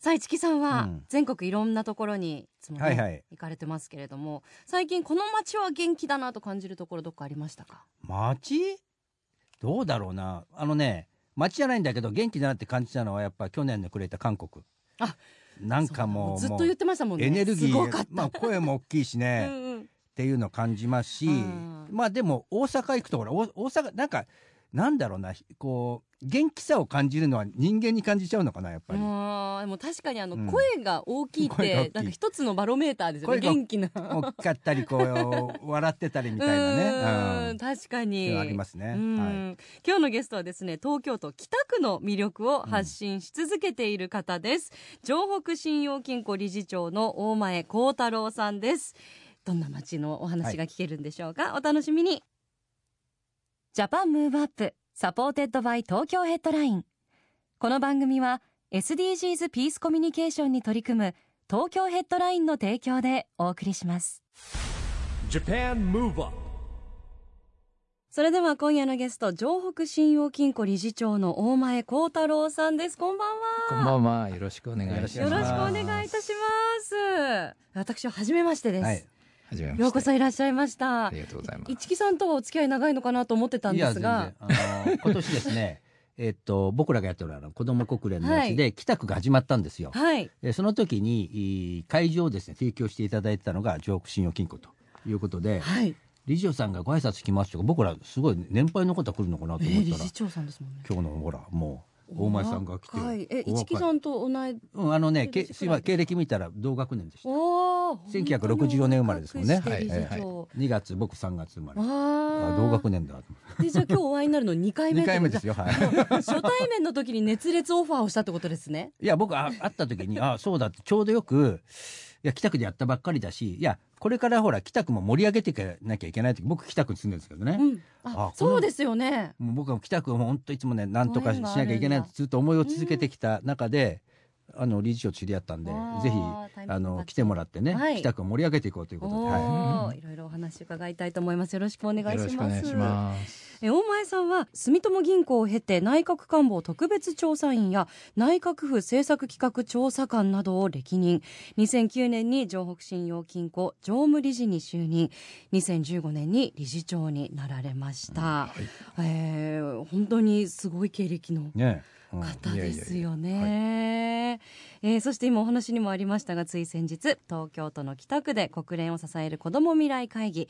さあ、市木さんはうん。全国いろんなところにいつもね、はいはい。行かれてますけれども、最近この街は元気だなと感じるところどっかありましたか？街？どうだろうな。あのね街じゃないんだけど元気だなって感じたのはやっぱ去年のくれた韓国。あなんかもうずっと言ってましたもんね。エネルギーすごかった。まあ声も大きいしね、うんうん。っていうのを感じますし、うん。まあでも大阪行くとほら大大阪なんかなんだろうなこう元気さを感じるのは人間に感じちゃうのかなやっぱり。もうでも確かにあのうん。声が大きいってなんか一つのバロメーターですよね元気な。大きかったりこう笑ってたりみたいなうね。ー うんん。確かに。ありますね。うん。はい。今日のゲストはですね東京都北区の魅力を発信し続けている方です、城北信用金庫理事長の大前幸太郎さんです。どんな街のお話が聞けるんでしょうか、お楽しみにJAPAN MOVE UP SUPPORTED BY 東京ヘッドラインこの番組は SDGs ピースコミュニケーションに取り組む東京ヘッドラインの提供でお送りします。JAPAN MOVE UP それでは今夜のゲスト城北信用金庫理事長の大前孝太郎さんです。こんばんは。こんばんは。よろしくお願いします。よろしくお願いいたします。私は初めましてです、はい。ようこそいらっしゃいました。ありがとうございます。一木さんとはお付き合い長いのかなと思ってたんですが。あの今年ですね えっと僕らがやってるあの子ども国連のやつで北区が始まったんですよ。はい。でその時にいい会場をですね提供していただいてたのが城北信用金庫ということで、はい、理事長さんがご挨拶来ますとか僕らすごい年配の方来るのかなとえー、思ったら、理事長さんですもんね。今日のほらもう大前さんが来てはい。え一木さんと同いうん、あのねけすいません経歴見たら同学年でした。おー1964年生まれですもんね。本当に若くして理事長2月僕3月生まれ。あ同学年だとでじゃあ今日お会いになるの2回目2回目ですよはい。初対面の時に熱烈オファーをしたってことですね。いや僕あ会った時にあそうだってちょうどよくいや北区でやったばっかりだしいやこれからほら北区も盛り上げていかなきゃいけない時僕北区に住んでるんですけどね、うん。あそうですよね。もう僕は北区も本当いつもねなんとかしなきゃいけないってずっと思いを続けてきた中で、あの理事長知り合ったんでぜひあの来てもらってね、はい。北区を盛り上げていこうということで、はい。いろいろお話伺いたいと思います。よろしくお願いしますえ大前さんは住友銀行を経て内閣官房特別調査員や内閣府政策企画調査官などを歴任。2009年に城北信用金庫常務理事に就任。2015年に理事長になられました、えー本当にすごい経歴のねうん方ですよね。えーそして今お話にもありましたがつい先日東京都の北区で国連を支える子ども未来会議、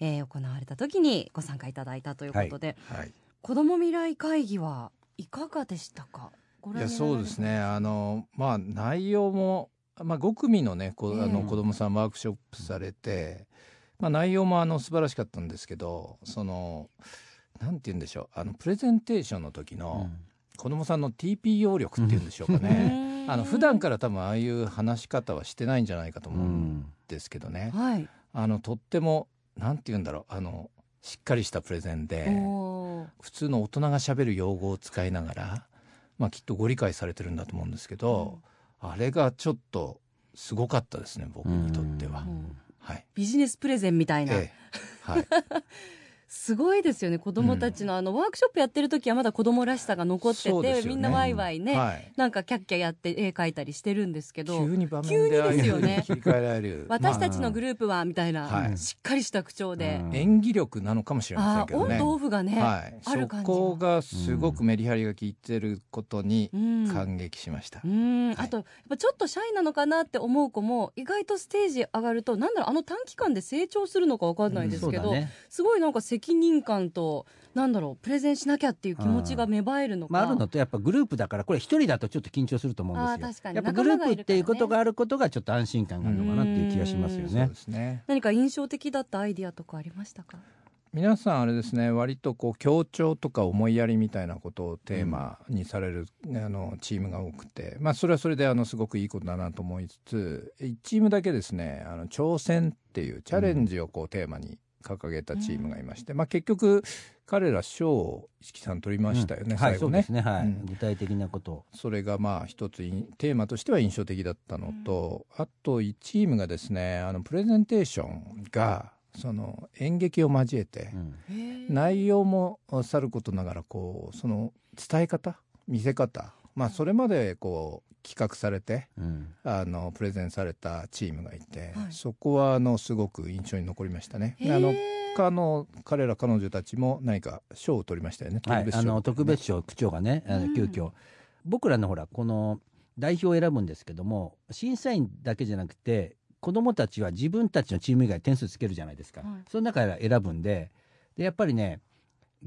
えー行われた時にご参加いただいたということで、はい。子ども未来会議はいかがでしたか？ごいやそうですね。あのまあ内容もまあ5組のねこええあの子供さんワークショップされて、まあ内容もあの素晴らしかったんですけど、そのなんて言うんでしょうあのプレゼンテーションの時の子供さんの TPO 力っていうんでしょうかね。あの普段から多分ああいう話し方はしてないんじゃないかとう思うんんですけどね。はい、あのとってもなんて言うんだろう。あのしっかりしたプレゼンで普通の大人がしゃべる用語を使いながら、まあ、きっとご理解されてるんだと思うんですけど、あれがちょっとすごかったですね僕にとっては。うん。はい。ビジネスプレゼンみたいな、ええ。はい、すごいですよね子どもたちのあのワークショップやってる時はまだ子どもらしさが残ってて、ね。みんなワイワイね、はい、なんかキャッキャやって絵描いたりしてるんですけど急に場面急にですよね。切り替えられる。私たちのまグループはみたいな、はい。しっかりした口調で、うん。あ演技力なのかもしれませんけどね。オンとオフがね、はい、そある感じこがすごくメリハリが効いてることにうん感激しました。うん。はい。あとやっぱちょっとシャイなのかなって思う子も意外とステージ上がるとなんだろうあの短期間で成長するのか分かんないですけど、ね。すごいなんか責任感となんだろうプレゼンしなきゃっていう気持ちが芽生えるのか、まあ、あるのとやっぱグループだからこれ一人だとちょっと緊張すると思うんですよ。あー確かに。やっぱグループっていうことがあることがちょっと安心感があるのかなっていう気がしますよそうねですね。何か印象的だったアイディアとかありましたか？皆さんあれですね割とこう協調とか思いやりみたいなことをテーマにされる、あのチームが多くて、まあ、それはそれであのすごくいいことだなと思いつつ1チームだけですねあの挑戦っていうチャレンジをこうテーマに掲げたチームがいまして、まあ、結局彼ら賞を石木さん取りましたよね、うん。はい最後ね。そうです。ね。はい、うん。具体的なこと。をそれがまあ一ついテーマとしては印象的だったのと、あと1チームがですねあのプレゼンテーションがその演劇を交えて、うん。内容もさることながらこうその伝え方見せ方まあそれまでこう企画されてうん。あのプレゼンされたチームがいて、はい。そこはあのすごく印象に残りましたね。あの他の彼ら彼女たちも何か賞を取りましたよね。はい、あの特別賞賞区長がね、あうん。の急遽、僕らのほらこの代表を選ぶんですけども審査員だけじゃなくて子どもたちは自分たちのチーム以外点数つけるじゃないですか、はい。その中から選ぶんででやっぱりね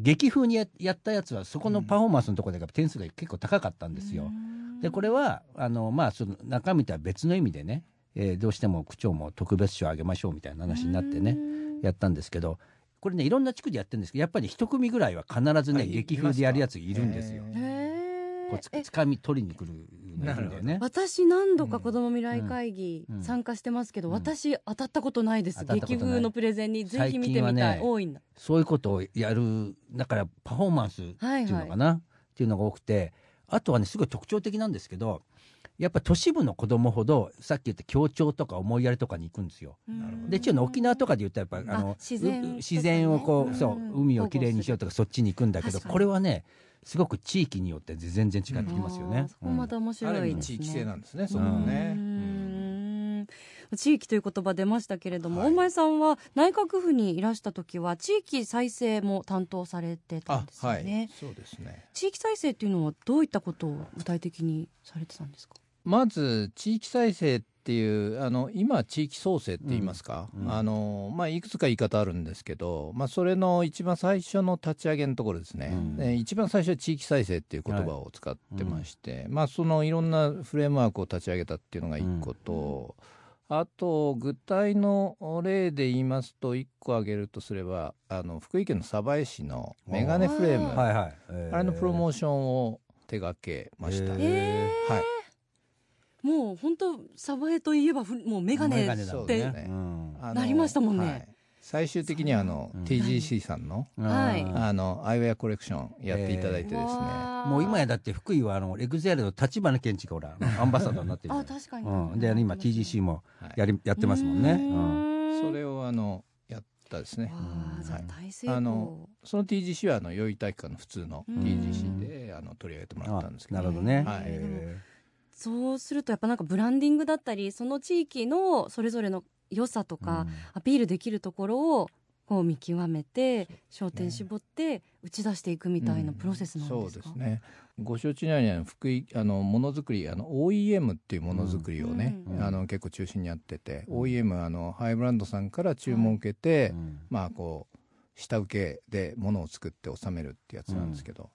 劇風にややったやつはそこのパフォーマンスのところで点数が結構高かったんですよ。でこれはあの、まあ、その中身とは別の意味でね、えーどうしても区長も特別賞あげましょうみたいな話になってねやったんですけどこれねいろんな地区でやってるんですけどやっぱり一組ぐらいは必ずねあい劇風でやるやついるんですよ。こうつつかみ取りに来るんだよね。私何度か子ども未来会議うん。参加してますけど、うん。私当たったことないです。劇風のプレゼンにぜひ見てみたい、多いんだ。そういうことをやるだからパフォーマンスっていうのかな、っていうのが多くてあとはねすごい特徴的なんですけどやっぱ都市部の子供ほどさっき言った協調とか思いやりとかに行くんですよ。で一応ね沖縄とかで言ったらやっぱあのあ自然をこう、海をきれいにしようとかそっちに行くんだけどこれはねすごく地域によって全然違ってきますよね。そこまた面あ白いですね。る意味地域性なんですね。そこもね。地域という言葉出ましたけれども、はい大前さんは内閣府にいらした時は地域再生も担当されてたんあですよはいね。そうですね。地域再生っていうのはどういったことを具体的にされてたんですか？まず地域再生っていうあの今地域創生って言いますか、うんうん。あのまあ、いくつか言い方あるんですけど、まあ、それの一番最初の立ち上げのところですね、うん。で一番最初は地域再生っていう言葉を使ってまして、まあ、そのいろんなフレームワークを立ち上げたっていうのが一個と、あと具体の例で言いますと一個挙げるとすればあの福井県の鯖江市のメガネフレーム。あーはいはい。えー。あれのプロモーションを手掛けました。えはいもう本当サバエといえばふもうメガネメガネだもんってなりましたもんね。はい。最終的にはあの、うん TGC さんの、はい。うんあのアイウェアコレクションやっていただいてですね、わー。もう今やだって福井はあのエグゼルの立花健一がほら アンバサダーになってる。あ確かに。うん、で今 TGC もはい。やりやってますもんね。うん。それをあのやったですね。わあじゃあはい。大成功。あのその TGC はあの代々木体育館の普通のうん TGC であの取り上げてもらったんですけどなるほどね。はい。えそうするとやっぱなんかブランディングだったりその地域のそれぞれの良さとーか、アピールできるところをこう見極めて焦点絞って打ち出していくみたいなプロセスなんですか、そうですね。ご承知のようにあの福井あのものづくりあの OEM っていうものづくりをね、うんあの結構中心にやってて、OEM あのハイブランドさんから注文を受けて、うんまあこう下請けで物を作って収めるってやつなんですけど、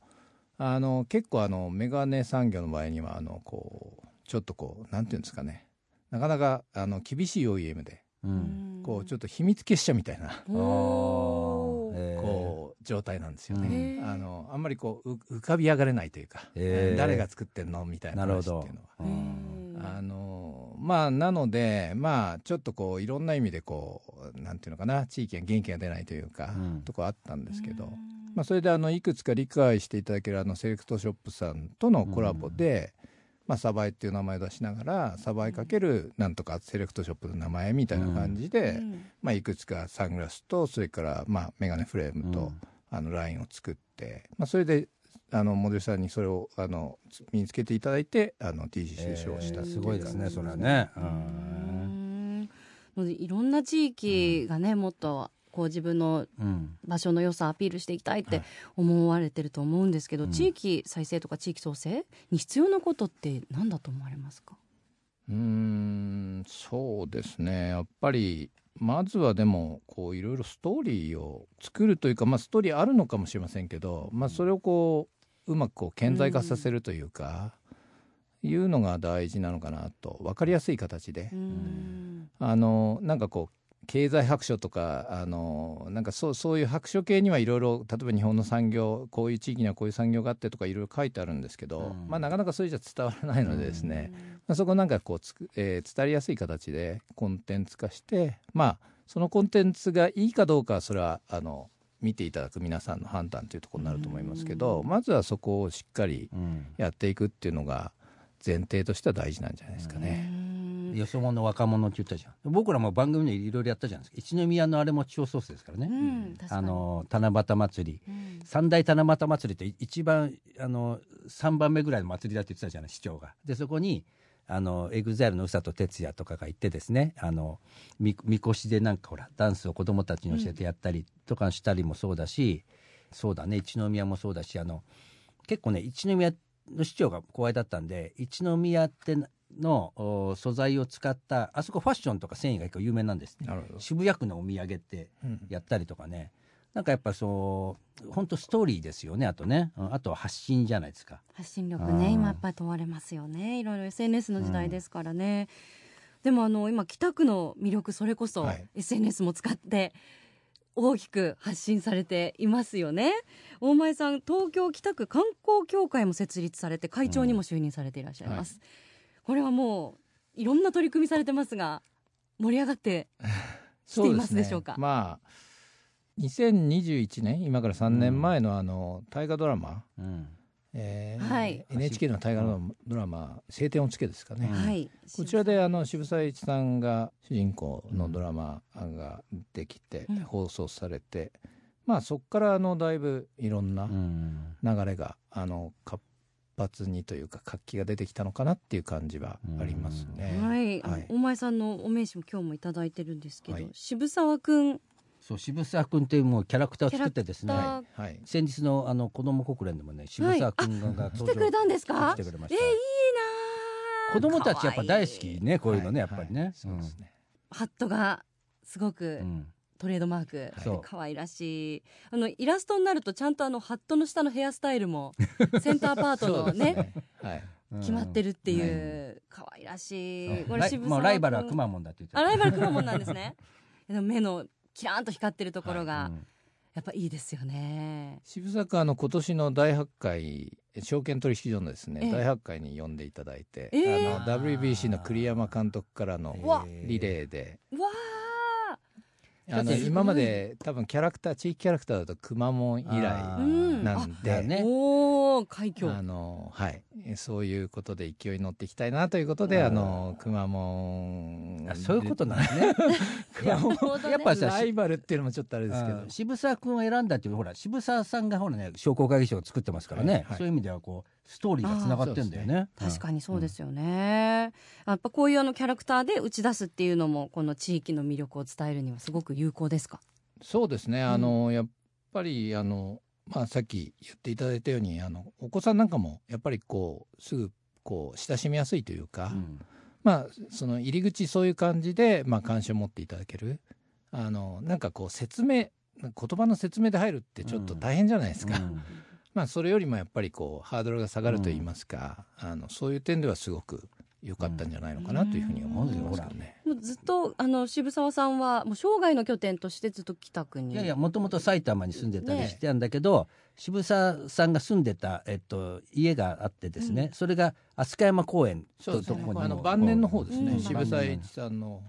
あの結構あのメガネ産業の場合にはあのこうちょっとこうなんていうんですかね。なかなかあの厳しい OEM でうん。こうちょっと秘密結社みたいな、こう状態なんですよへね。ー。あのあんまりこうう浮かび上がれないというか、誰が作ってんの？みたいななるほど。話っていうのは。。うん。あのまあなのでまあちょっとこういろんな意味でこうなんていうのかな地域が元気が出ないというか、うん。とこあったんですけど、うんまあ、それであのいくつか理解していただけるあのセレクトショップさんとのコラボで、まあ、サバイっていう名前を出しながらサバイかけるなんとかセレクトショップの名前みたいな感じで、うん。まあ、いくつかサングラスとそれからまあメガネフレームと、うん。あのラインを作って、まあ、それであのモデルさんにそれをあの身につけていただいてあの TGC 賞をしたっていうすごいですねそれはね。ううんん。もういろんな地域がねもっとこう自分のうん。場所の良さアピールしていきたいってはい。思われてると思うんですけど、うん。地域再生とか地域創生に必要なことって何だと思われますか、うーんそうですね。やっぱりまずはでもこういろいろストーリーを作るというか、まあ、ストーリーあるのかもしれませんけど、まあ、それをこううまくこう顕在化させるというか、いうのが大事なのかなと。分かりやすい形で、うん。あのなんかこう経済白書とかあのなんかそうそういう白書系にはいろいろ例えば日本の産業こういう地域にはこういう産業があってとかいろいろ書いてあるんですけど、うん。まあ、なかなかそれじゃ伝わらないのでですね、まあ、そこなんかこうつく、えー伝わりやすい形でコンテンツ化してまあそのコンテンツがいいかどうかはそれはあの見ていただく皆さんの判断というところになると思いますけど、まずはそこをしっかりうん。やっていくっていうのが前提としては大事なんじゃないですかね。よそ者若者って言ったじゃん。僕らも番組でいろいろやったじゃないですか。一宮のあれも地方創生ですからね、うんあに。の七夕祭り。うん。三大七夕祭りって一番あの3番目ぐらいの祭りだって言ってたじゃない市長が。でそこにあの EXILE の USA と TETSUYA とかが行ってですねあのみみこしでなんかほらダンスを子供たちに教えてやったりとかしたりもそうだし、そうだね一宮もそうだしあの結構ね一宮の市長が後輩だったんで一宮ってのお素材を使ったあそこファッションとか繊維が結構有名なんですね。なるほど。渋谷区のお土産ってうん。やったりとかね。なんかやっぱそう本当ストーリーですよねあとね、うんあとは発信じゃないですか。発信力うん。ね今やっぱり問われますよね。いろいろ SNS の時代ですからね、でもあの今北区の魅力それこそはい。SNS も使って大きく発信されていますよね。大前さん東京北区観光協会も設立されて会長にも就任されていらっしゃいます、これはもういろんな取り組みされてますが盛り上がって していますでしょうか？そですね。まあ2021年今から3年前のあの大河ドラマ、うん。えーはい。NHK の大河ドラマ「青天を衝け」ですかね、うん。はい。こちらであの渋沢栄一さんが主人公のドラマができてうん。放送されて、まあそこからあのだいぶいろんなうん。流れがあの活発にというか活気が出てきたのかなっていう感じはありますね。はい、はい。大前さんのお名刺も今日もいただいてるんですけど、はい。渋沢くんそう渋沢君っていうもうキャラクターを作ってですね。はい。はい。先日のあの子ども国連でもね渋沢君が来てくれたんですか？来てくれました。えーいいなー。子供たちやっぱ大好きねこういうのねやはいっぱりね、そうですね。ハットがすごくうんトレードマーク、そう。可愛らしい。あのイラストになるとちゃんとあのハットの下のヘアスタイルも センターパートのそうですね。はい。うん決まってるっていう可愛らしい。これライ渋沢もうライバルは君くまモンだって言ってあライバルくまモンなんですね。でも目のキラーンと光ってるところが、うん。やっぱいいですよね。渋沢君あの今年の大発会証券取引所のですね、ええ。大発会に呼んでいただいて、ええ。あの WBC の栗山監督からのリレーで、うわあの今まで多分キャラクター地域キャラクターだとくまモン以あ来なんで、だね。ーおお快挙あのはい。えそういうことで勢いに乗っていきたいなということで、うん。あのくまモンあそういうことなんですね。くまモンやっぱさライバルっていうのもちょっとあれですけど。うん。渋沢君を選んだっていうほら渋沢さんがほらね商工会議所を作ってますからね、はいはい。そういう意味ではこうストーリーがつながってんだよね。確かにそうですよね、やっぱこういうあのキャラクターで打ち出すっていうのもこの地域の魅力を伝えるにはすごく有効ですか？そうですね、あのやっぱりあの、まあ、さっき言っていただいたようにあのお子さんなんかもやっぱりこうすぐこう親しみやすいというか、うん。まあその入り口そういう感じで、まあ、関心を持っていただける。あのなんかこう説明言葉の説明で入るってちょっと大変じゃないですか、うんまあそれよりもやっぱりこうハードルが下がると言いますか、あのそういう点ではすごく良かったんじゃないのかなというふうに思ってますけどね。もうずっとあの渋沢さんはもう生涯の拠点としてずっと北区にいやいやもともと埼玉に住んでたりしてたんだけど、渋沢さんが住んでた、えっと、家があってですね、それが飛鳥山公園ととこにも。あの晩年の方ですね、うん。渋沢栄一さんの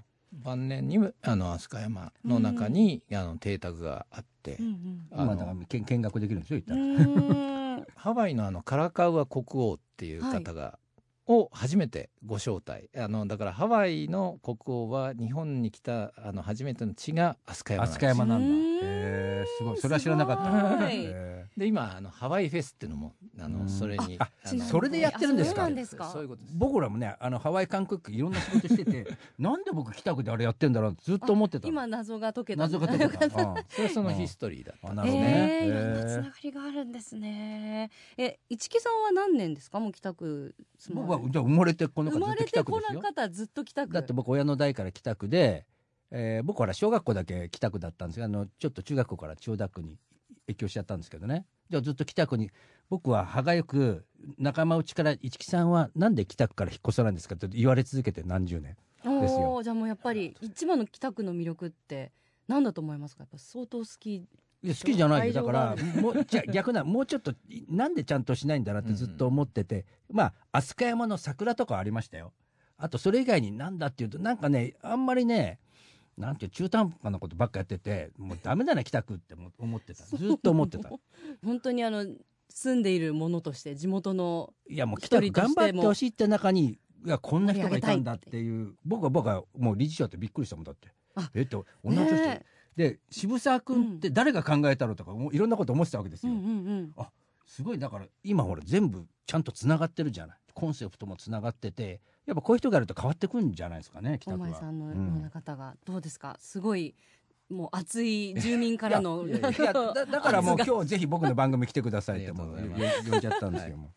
晩年にもあの飛鳥山の中に、あの邸宅があって、うんうん。あの今だから見見学できるんですよ言うったら、ハワイのあのカラカウア国王っていう方が、を初めてご招待。あのだからハワイの国王は日本に来たあの初めての地が飛鳥山飛です。鳥山なんだ。うん。へえすごい。それは知らなかった。で今あのハワイフェスっていうのもあのうん。それにあそれでやってるんですか？僕らもねあのハワイ韓国いろんな仕事してて なんで僕北区であれやってんだろうってずっと思ってたの。今謎が解けた。謎が解けた、うん。それはそのヒストリーだったあなるほどねえー、いろんなつながりがあるんですね。え、市木さんは何年ですか、もう北区僕はじゃあ生まれてこの生方ずっとですよの方ずっと北区。だって僕親の代から北区で、えー僕は小学校だけ北区だったんですがあのちょっと中学校から千代田区に越境しちゃったんですけどねじゃあずっと北区に僕は歯がゆく仲間内から「市木さんはなんで北区から引っ越さないんですか?」って言われ続けて何十年ですよじゃあもうやっぱり一番の北区の魅力って何だと思いますか？やっぱ相当好き好きじゃないよだからもうじゃ逆なもうちょっとなんでちゃんとしないんだなってずっと思ってて、まあ飛鳥山の桜とかありましたよ。あとそれ以外になんだっていうとなんかねあんまりねなんていう中途半端なことばっかやっててもうダメだな北区って思ってた。ずっと思ってた。本当にあの住んでいるものとして地元のいやもう北区頑張ってほしいって中にいやこんな人がいたんだって盛いう僕は僕はもう理事長ってびっくりしたもんだって。あえって女の人、ねで渋沢君って誰が考えたのとかもういろんなこと思ってたわけですよ、うんうんうん。すごいだから今ほら全部ちゃんとつながってるじゃない。コンセプトもつながっててやっぱこういう人がいると変わってくるんじゃないですかね北前さんのよううな方が。どうですか？すごいもう熱い住民からのいやだだからもう今日ぜひ僕の番組来てくださいってもう 呼んじゃったんですよ、も。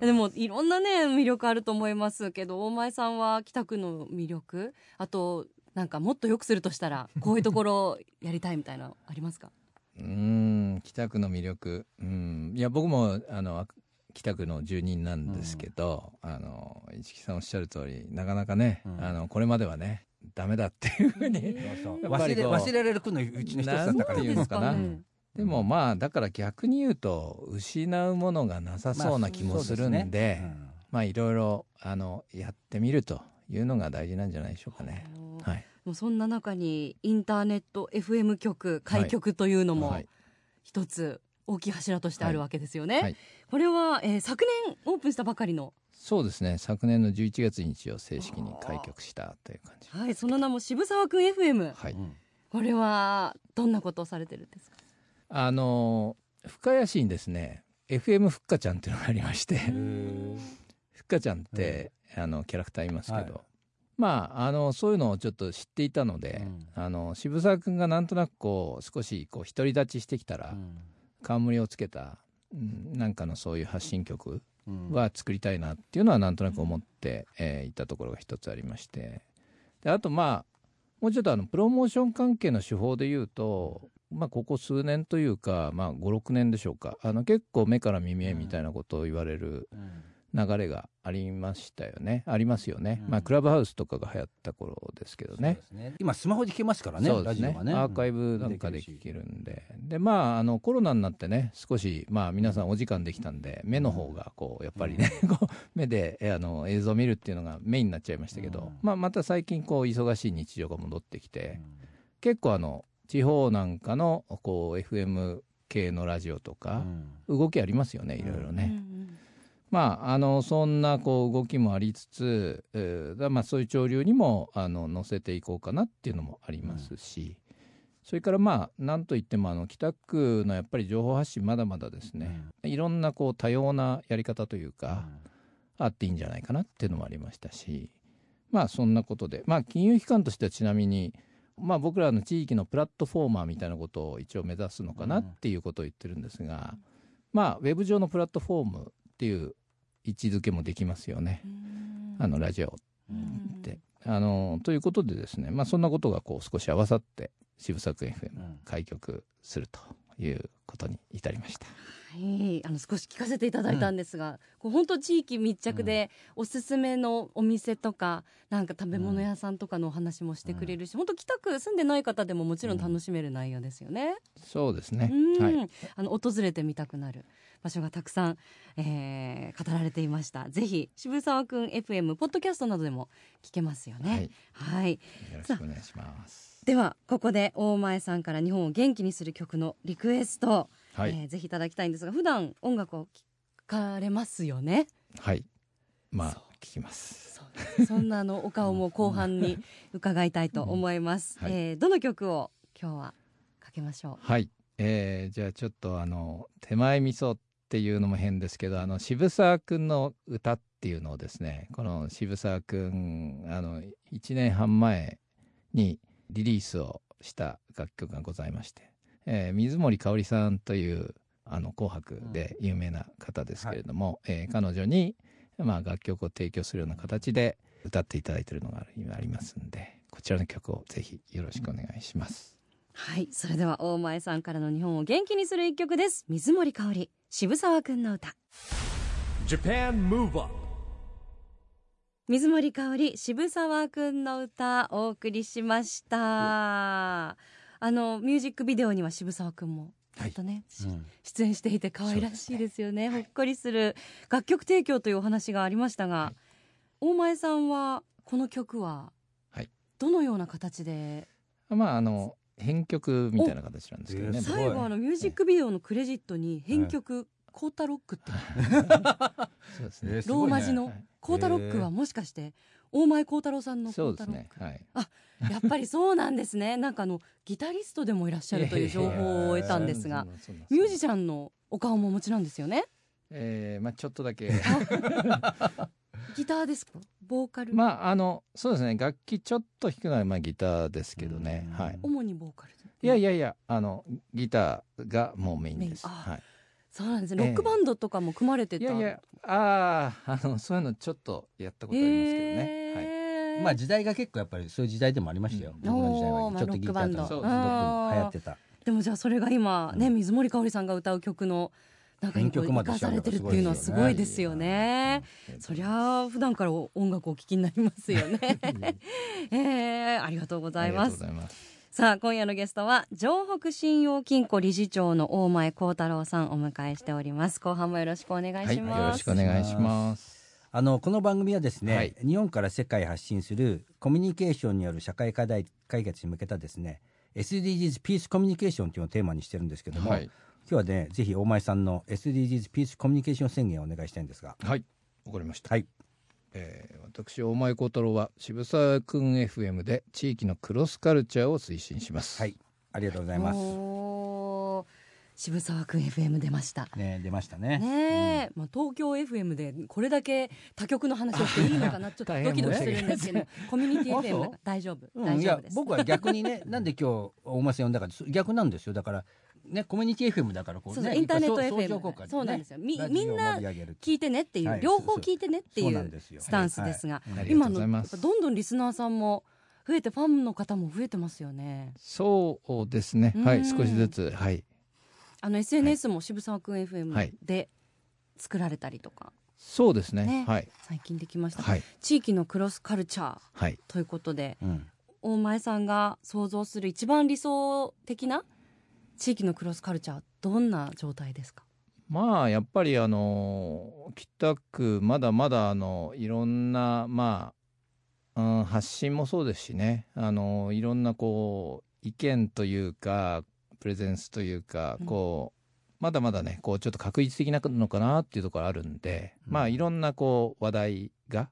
うでもいろんなね魅力あると思いますけど大前さんは北区の魅力？あとなんかもっと良くするとしたら こういうところやりたいみたいなのありますか？うーん北区の魅力。うん。いや僕もあの北区の住人なんですけど、あの市木さんおっしゃる通りなかなかね、うん。あのこれまではねダメだっていうふうに、忘れ忘れられる区のうちの一つだったからかな。うん。でもまあだから逆に言うと失うものがなさそうな気もするんで,、まあそうまあいろいろあのやってみるというのが大事なんじゃないでしょうかね。はい、もうそんな中にインターネット FM 局開局というのもはい。一つ大きい柱としてあるわけですよね、はい。これは、えー昨年オープンしたばかりのそうですね。昨年の11月に一応正式に開局したという感じ。はい。その名も渋沢くん FM はい。うん。これはどんなことをされてるんですか？あの深谷市にですね FM ふっかちゃんっていうのがありまして。へふっかちゃんって、あのキャラクターいますけど、はい。まああのそういうのをちょっと知っていたので、あの渋沢君がなんとなくこう少しこう独り立ちしてきたら、冠をつけた、うん、なんかのそういう発信曲うん。は作りたいなっていうのはなんとなく思って、えーいたところが一つありまして。であとまあもうちょっとあのプロモーション関係の手法で言うと、まあ、ここ数年というか、まあ、56年でしょうか。あの結構目から耳へみたいなことを言われるうん流れがありましたよね。ありますよね、うん。まあ、クラブハウスとかが流行った頃ですけどね。ね。今スマホで聞けますからねね。ラジオがね。アーカイブなんかで聞けるんで、でまああのコロナになってね少しまあ皆さんお時間できたんで目の方がこうやっぱりね、こう目でえあの映像を見るっていうのがメインになっちゃいましたけど、うん。まあまた最近こう忙しい日常が戻ってきて、結構あの地方なんかのこう FM 系のラジオとうか、ん。動きありますよねいろいろね。うんうんまあ、あのそんなこう動きもありつつ、えーだまあ、そういう潮流にもあの乗せていこうかなっていうのもありますし、それからまあなんといってもあの北区のやっぱり情報発信まだまだですね、いろんなこう多様なやり方というか、あっていいんじゃないかなっていうのもありましたし。まあそんなことで。まあ金融機関としてはちなみにまあ僕らの地域のプラットフォーマーみたいなことを一応目指すのかなっていうことを言ってるんですが、まあウェブ上のプラットフォームっていう位置づけもできますよね、あのラジオうんって。あのということでですね、まあ、そんなことがこう少し合わさって渋作 FM うん開局するということに至りました。はい、あの少し聞かせていただいたんですが、こう本当地域密着でおすすめのお店とか、なんか食べ物屋さんとかのお話もしてくれるし、本当北区住んでない方でももちろん楽しめる内容ですよね。そうですね、うん、はい、あの訪れてみたくなる場所がたくさん、えー語られていました。ぜひ渋沢くん FM ポッドキャストなどでも聞けますよね。はい。よろしくお願いします。ではここで大前さんから日本を元気にする曲のリクエスト、はい、えーぜひいただきたいんですが普段音楽を聴かれますよね？はい、まあ聞きます。そんなあのお顔も後半に伺いたいと思います、はい。えーどの曲を今日はかけましょはい、えーじゃあちょっとあの手前味噌っていうのも変ですけどあの渋沢くんの歌っていうのをですねこの渋沢くんあの1年半前にリリースをした楽曲がございまして、えー水森かおりさんというあの紅白で有名な方ですけれども、えー彼女に、まあ、楽曲を提供するような形で歌っていただいているのが今ありますんでこちらの曲をぜひよろしくお願いします。うはい。それでは大前さんからの日本を元気にする一曲です。水森かおり渋沢くんの歌。Japan Move Up 水森かおり渋沢くんの歌お送りしましたあのミュージックビデオには渋沢くんもちょっとね、しうん。出演していて可愛らしいですよね。ほっこりする楽曲提供というお話がありましたが、はい。大前さんはこの曲ははい。どのような形で、まああの編曲みたいな形なんですけどね最後あのミュージックビデオのクレジットに編曲「コータロック」ってそうですね。ローマ字のはい「コータロック」はもしかして大前幸太郎さんのコそうですね。はい。やっぱりそうなんですね。なんかあのギタリストでもいらっしゃるという情報を得たんですがミュージシンャンのお顔もお持ちなんですよね。えーまあちょっとだけ。ギターですか？ボーカル、まああのそうですね。楽器ちょっと弾くのはまあギターですけどね。うん。はい。主にボーカルいやいやいやあのギターがもうメインです。はい。そうなんですね。ロックバンドとかも組まれてた？いやいやあああのそういうのちょっとやったことありますけどね、はいえーまあ時代が結構やっぱりそういう時代でもありましたよ、うん。僕の時代は。ちょっとギターとか。まあすごく流行ってた。でもじゃあそれが今ね、うん。水森かおりさんが歌う曲の中にこう生かされてるっていうのはすごいですよね。そりゃあ普段から音楽をお聴きになりますよね。えー、ありがとうございます。さあ今夜のゲストは城北信用金庫理事長の大前幸太郎さんをお迎えしております。後半もよろしくお願いはい、よします。ろしくお願いします。あのこの番組はですね、はい。日本から世界へ発信するコミュニケーションによる社会課題解決に向けたですね SDGs ピースコミュニケーションというのをテーマにしてるんですけども、はい、今日はねぜひ大前さんの SDGs ピースコミュニケーション宣言をお願いしたいんですが。はい、わかりました。はい。えー私大前幸太郎は渋沢くん FM で地域のクロスカルチャーを推進します。はい。ありがとうございます渋沢くん FM 出ました。ね出ましたね。ねえ、まあ、東京 FM でこれだけ他局の話をしていいのかなちょっとドキドキするんですけどコミュニティ FM 大丈夫、うんいや大丈夫です。僕は逆にね なんで今日大前さん呼んだかって逆なんですよ。だからねコミュニティ FM だからこうねインターネット FM そうなんですよ。みみんな聞いてねっていう、はい両方聞いてねっていそうスタンスですが、今のどんどんリスナーさんも増えてファンの方も増えてますよね。そうですね。うん。はい、少しずつ、はい、あの SNS も渋沢くんは FM い。で作られたりとか。そうですね。ね。はい、最近できました、はい、地域のクロスカルチャーはい。ということでうん。大前さんが想像する一番理想的な地域のクロスカルチャーどんな状態ですか？まあやっぱりあの北区まだまだあのいろんなまあ、うん、発信もそうですしね。あのいろんなこう意見というかプレゼンスというかうん。こう、まだまだねこうちょっと確実的なのかなっていうところあるんで、うん。まあいろんなこう話題が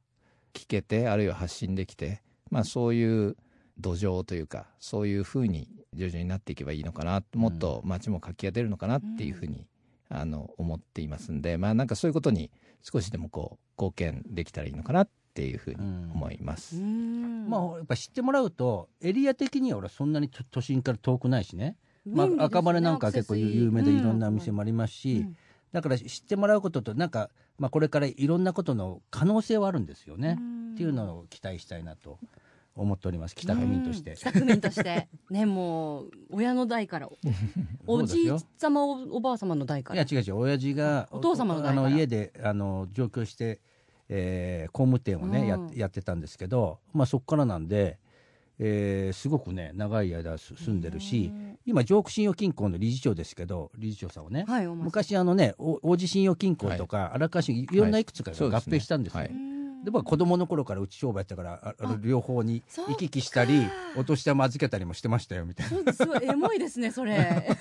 聞けてあるいは発信できてまあそういう土壌というかそういうふうに徐々になっていけばいいのかなもっと街も活気が出るのかなっていうふうに、あの思っていますんでまあなんかそういうことに少しでもこう貢献できたらいいのかなっていうふうに思います。まあやっぱ知ってもらうとエリア的には俺はそんなに都都心から遠くないしねまあ、赤羽なんかは結構有名でいろんなお店もありますし、だから知ってもらうこととなんか、まあ、これからいろんなことの可能性はあるんですよね、っていうのを期待したいなと思っております。北区民として。北区民として。ねもう親の代から。おじい様おおばあ様の代から。いや違う違う。親父がお父様の代あから。の家であの上京して、えー工務店をね、うん。ややってたんですけど、まあ、そこからなんで、えーすごくね長い間す住んでるし今上北信用金庫の理事長ですけど理事長さんをね、はい昔あのねお王子信用金庫とか、荒川信い。ろんないくつかが合併したんですよ。はい。で僕は子供の頃からうち商売やったからああの両方に行き来したりお年玉預けたりもしてましたよみたいそうです。ごいエモいですねそれ。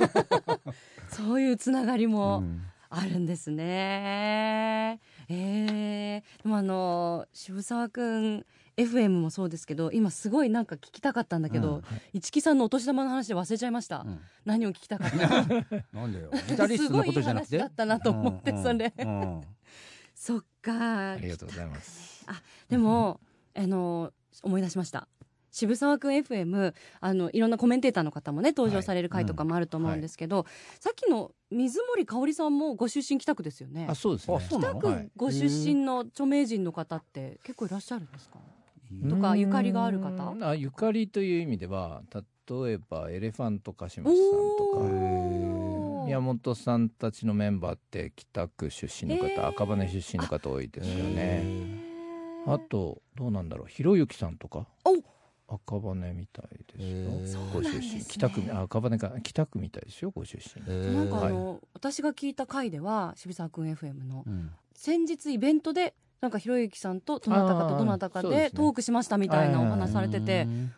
そういうつながりな。もうん。あるんですね。えー、でもあの渋沢くん FM もそうですけど今すごいなんか聞きたかったんだけど、うん一木さんのお年玉の話で忘れちゃいました、うん。何を聞きたかった なんでよ。ギタリストのことじゃなくて。すごい話だったなと思ってうんそれ そっか。ありがとうございます。でもあの思い出しました。渋沢くん FM あのいろんなコメンテーターの方もね登場される回とかもあると思うんですけど、さっきの水森かおりさんもご出身北区ですよね。あそうですね。北はい。区ご出身の著名人の方って結構いらっしゃるんですか、とかゆかりがある方？うん。あゆかりという意味では例えばエレファントカシマシさんとか。宮本さんたちのメンバーって北区出身の方赤羽出身の方多いですよね。ー。あとどうなんだろう？ひろゆきさんとか？お！赤羽みたいですよ。ご出なんですね。身。北区あ赤羽か北区みたいですよご出身。なんかあはい。の、私が聞いた回では渋沢君 FM のうん。先日イベントでなんかひろゆきさんとどなたかとどなたかでトークしましたみたいなお話されてて、うん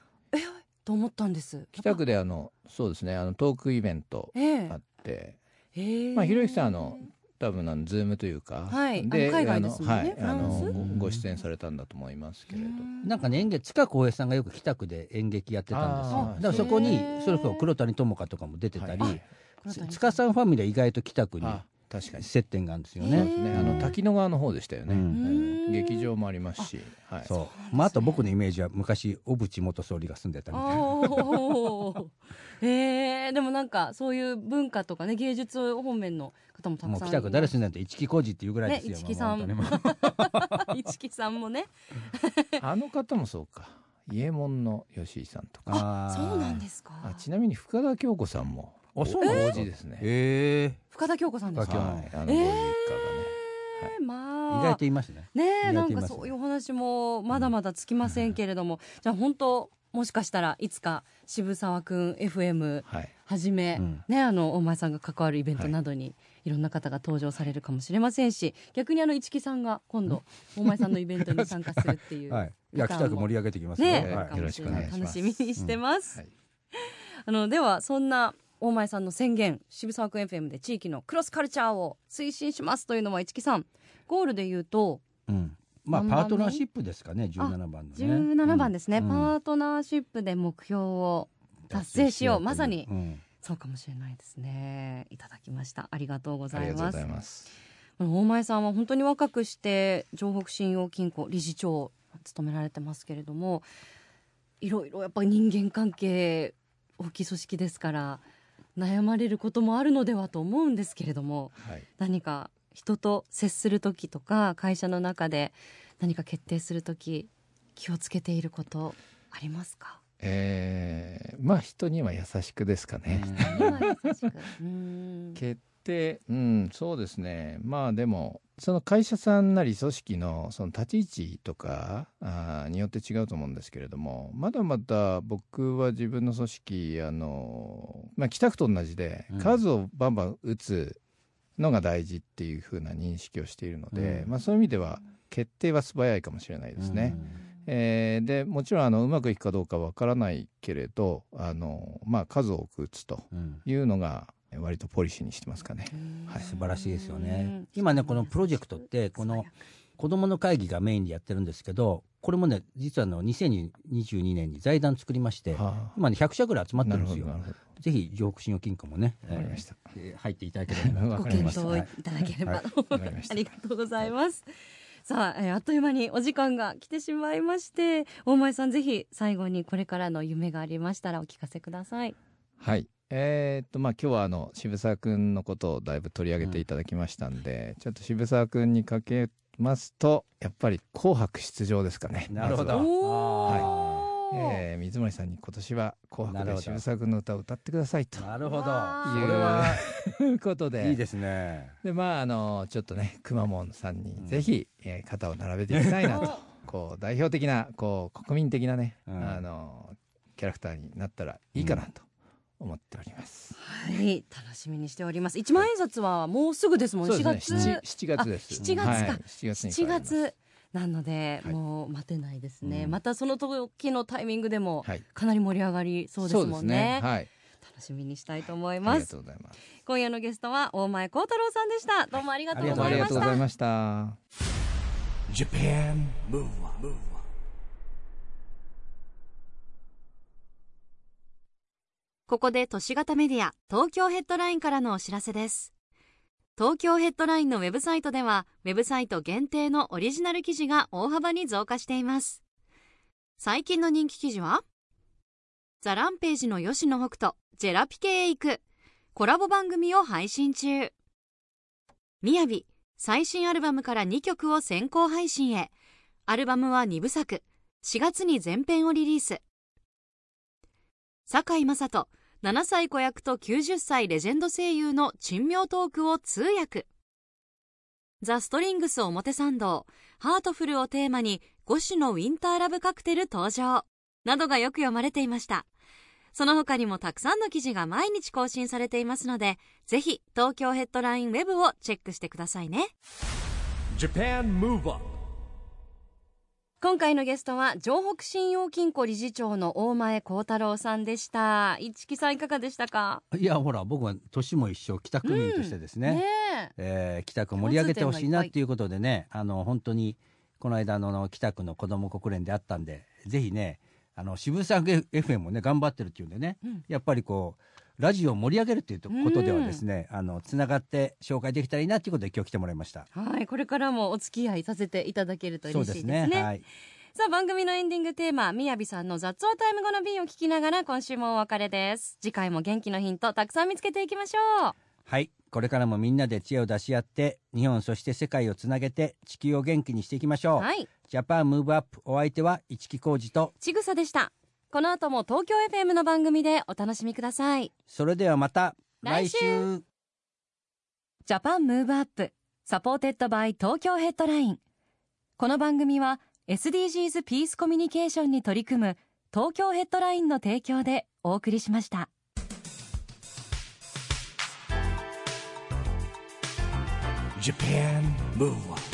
と思ったんです。北区であのそうですねあのトークイベントええ。あって、へえ。まあひろゆきさんあの多分あのズームというか、はいあの海外ですねあのはい、あのごご出演されたんだと思いますけれど、なんかね演劇塚浩平さんがよく北区で演劇やってたんですよ。だからそこにそれこそ黒谷友香とかも出てたり、はい。つ塚さんファミリーは意外と北区にあ確かに。接点があるんですよへねね。あの滝野川の方でしたよね、劇場もありますし、はい、そう。まああと僕のイメージは昔小渕元総理が住んでたみたいな。おー。へえでもなんかそういう文化とかね芸術方面の方もたくさんもう北区誰住んでるんだって一木工事っていうぐらいですよ、ね一木さん。もう本当にもう。市木さんもね。あの方もそうか。伊右衛門の吉井さんとか。あー。そうなんですか。あちなみに深田恭子さんもあそうなんですか？王子ですね、え深田恭子さんですか？はい、あのご実家がね、えーまー、あ。意外と言いますね。ねえなんかそういうお話もまだまだつきませんけれども、じゃあ本当もしかしたらいつか渋沢くん FM はい、はじめ、うん。ねあの大前さんが関わるイベントなどに、い、ろんな方が登場されるかもしれませんし逆にあの市木さんが今度大前さんのイベントに参加するっていう、はい。いや北区盛り上げてきますよ。ね、はい。よろしくお願いします。楽しみにしてます、はい。あのではそんな大前さんの宣言渋沢くん FM で地域のクロスカルチャーを推進しますというのは市木さんゴールで言うとうん。まあパートナーシップですかね17番。のね17番ですね、うん。パートナーシップで目標を達成しよう。まさにうん。そうかもしれないですね。いただきました。ありがとうございます。ありがとうございます。大前さんは本当に若くして城北信用金庫理事長を務められてますけれどもいろいろやっぱり人間関係大きい組織ですから悩まれることもあるのではと思うんですけれどもはい。何か人と接する時とか会社の中で何か決定する時気をつけていることありますか？えー、まあ人には優しくですかね、決定 うんそうですね。まあでもその会社さんなり組織のその立ち位置とかあーによって違うと思うんですけれどもまだまだ僕は自分の組織あの、まあ、北区と同じでうん。数をバンバン打つのが大事っていうふうな認識をしているので、うん。まあ、そういう意味では決定は素早いかもしれないですね。えーでもちろんあのうまくいくかどうかわからないけれどあの、まあ、数多く打つとうん。いうのが割とポリシーにしてますかね。はい。素晴らしいですよね。今ねこのプロジェクトってこの子どもの会議がメインでやってるんですけどこれもね実はあの2022年に財団作りましてはあ。今ね100社ぐらい集まってなるんですよ。ぜひ城北信用金庫もねえー入っていただければ。なご検討いただければ。はい。とわかりました。ありがとうございます。さあ、えーあっという間にお時間が来てしまいまして、大前さんぜひ最後にこれからの夢がありましたらお聞かせください。はいえーっとまあ今日はあの渋沢君のことをだいぶ取り上げていただきましたんで、ちょっと渋沢君にかけますとやっぱり「紅白」出場ですかね。なるほど。はおー。えー水森さんに今年は「紅白」で渋沢君の歌を歌ってくださいと。なるほど。いうことで。いいですね。でまああのちょっとねくまモンさんにうん。ぜひ、えー肩を並べていきたいなと こう代表的なこう国民的なね、うん。あのキャラクターになったらいいかなと思っております。はい、楽しみにしております。一万円札はもうすぐですもんね。4そうですね月。7, 月です。あ7月かはい、7月に7変わります月なので、はいもう待てないですね、うんまたその時のタイミングでもはい。かなり盛り上がりそうですもんねはい。楽しみにしたいと思いありがますとうございます。今夜のゲストは大前幸太郎さんでしたどうもありがとうございました。Japan Move Up, ここで都市型メディア東京ヘッドラインからのお知らせです。東京ヘッドラインのウェブサイトでは、ウェブサイト限定のオリジナル記事が大幅に増加しています。最近の人気記事は、ザランページの吉野北斗、ジェラピケへ行く、コラボ番組を配信中。みやび、最新アルバムから2曲を先行配信へ。アルバムは2部作、4月に全編をリリース。堺雅人、7歳子役と90歳レジェンド声優の珍妙トークを通訳ザ・ストリングス表参道、ハートフルをテーマに5種のウィンターラブカクテル登場、などがよく読まれていました。その他にもたくさんの記事が毎日更新されていますので、ぜひ東京ヘッドラインウェブをチェックしてくださいね。今回のゲストは城北信用金庫理事長の大前幸太郎さんでした。一木さんいかがでしたか？いやほら僕は年も一緒北区民としてですね,、ねえー北区を盛り上げてほしいなっていうことでねあの本当にこの間の北区の子ども国連であったんでぜひねあの渋沢 FM もね頑張ってるっていうんでね、うん。やっぱりこうラジオを盛り上げるっていうことではですね、あのつながって紹介できたらいいなっていうことで今日来てもらいました。はいこれからもお付き合いさせていただけると嬉しですね。いですねはい。さあ番組のエンディングテーマみやびさんの雑音タイム後の便を聞きながら今週もお別れです次回も元気のヒントたくさん見つけていきましょうはい。これからもみんなで知恵を出し合って、日本そして世界をつなげて地球を元気にしていきましょう。はいジャパンムーブアップお相手は市木浩二と、ちぐさでしたこの後も東京 FM の番組でお楽しみください。それではまた来週。来週。 Japan Move Up supported by 東京ヘッドライン。この番組は SDGs ピースコミュニケーションに取り組む東京ヘッドラインの提供でお送りしました。Japan Move Up